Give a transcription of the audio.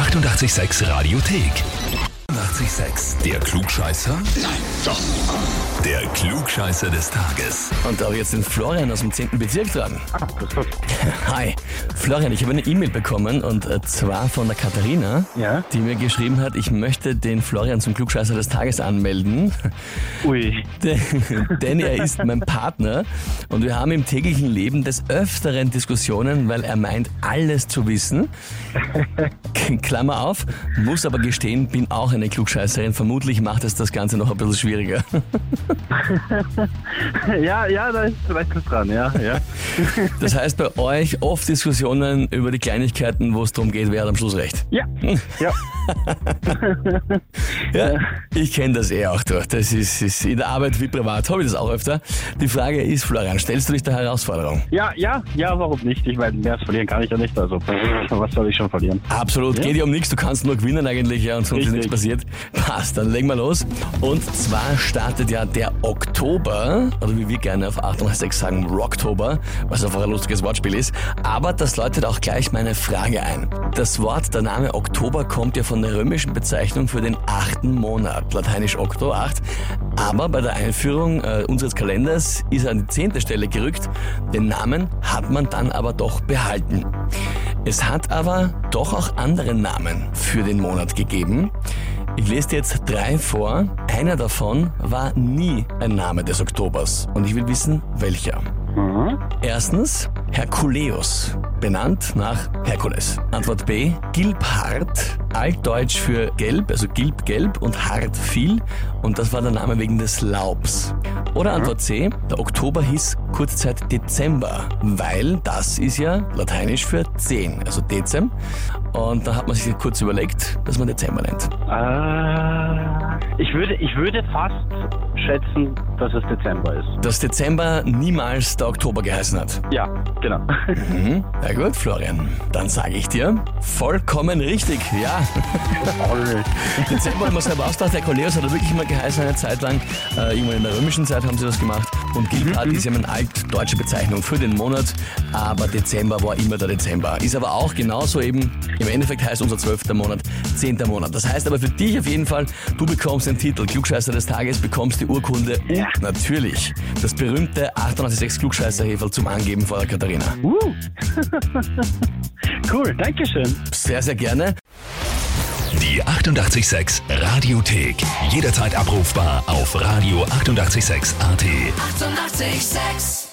886 Radiothek. 886, der Klugscheißer? Nein, doch. Der Klugscheißer des Tages. Und da habe ich jetzt den Florian aus dem 10. Bezirk dran. Hi. Florian, ich habe eine E-Mail bekommen und äh, zwar von der Katharina, Ja? die mir geschrieben hat, ich möchte den Florian zum Klugscheißer des Tages anmelden, Ui. denn, denn er ist mein Partner und wir haben im täglichen Leben des Öfteren Diskussionen, weil er meint, alles zu wissen. Klammer auf, muss aber gestehen, bin auch eine Klugscheißerin. Vermutlich macht es das Ganze noch ein bisschen schwieriger. Ja, ja, da ist vielleicht was dran, ja, ja. Das heißt bei euch oft Diskussionen über die Kleinigkeiten, wo es darum geht, wer hat am Schluss recht. Ja, ja. Ja, ich kenne das eh auch durch. Das ist, ist in der Arbeit wie privat, habe ich das auch öfter. Die Frage ist, Florian, stellst du dich der Herausforderung? Ja, ja, ja, warum nicht? Ich meine, mehr verlieren kann ich ja nicht, also was soll ich schon verlieren? Absolut, Ja. geht ja um nichts, du kannst nur gewinnen eigentlich, ja, und sonst ist Richtig. nichts passiert. Passt, dann legen wir los. Und zwar startet ja der Oktober, oder wie wir gerne auf 886 sagen, Rocktober, was einfach ein lustiges Wortspiel ist. Aber das läutet auch gleich meine Frage ein. Das Wort, der Name Oktober kommt ja von der römischen Bezeichnung für den achten Monat, lateinisch Okto, acht. Aber bei der Einführung äh, unseres Kalenders ist er an die zehnte Stelle gerückt. Den Namen hat man dann aber doch behalten. Es hat aber doch auch andere Namen für den Monat gegeben. Ich lese dir jetzt drei vor. Einer davon war nie ein Name des Oktobers. Und ich will wissen, welcher. Mhm. Erstens Herkuleus, benannt nach Herkules. Antwort B, Gilbhart, altdeutsch für gelb, also gilb-gelb und hart viel. Und das war der Name wegen des Laubs. Oder Antwort C, der Oktober hieß kurze Zeit Dezember, weil das ist ja lateinisch für 10, also Dezem. Und da hat man sich kurz überlegt, dass man Dezember nennt. Äh, ich, würde, ich würde fast schätzen, dass es Dezember ist. Dass Dezember niemals der Oktober geheißen hat. Ja, genau. Mhm. Na gut, Florian, dann sage ich dir, vollkommen richtig, ja. Dezember haben wir selber ausgedacht, der Koleos hat er wirklich mal geheißen eine Zeit lang. Äh, irgendwann in der römischen Zeit haben sie das gemacht. Und Gilbert ist ja eine altdeutsche Bezeichnung für den Monat, aber Dezember war immer der Dezember. Ist aber auch genauso eben, im Endeffekt heißt unser zwölfter Monat zehnter Monat. Das heißt aber für dich auf jeden Fall, du bekommst den Titel Klugscheißer des Tages, bekommst die Urkunde und natürlich das berühmte 886 Klugscheißer-Heferl zum Angeben vor der Katharina. Uh. cool, danke schön. Sehr, sehr gerne. Die 886 Radiothek. Jederzeit abrufbar auf radio886.at. 886! 886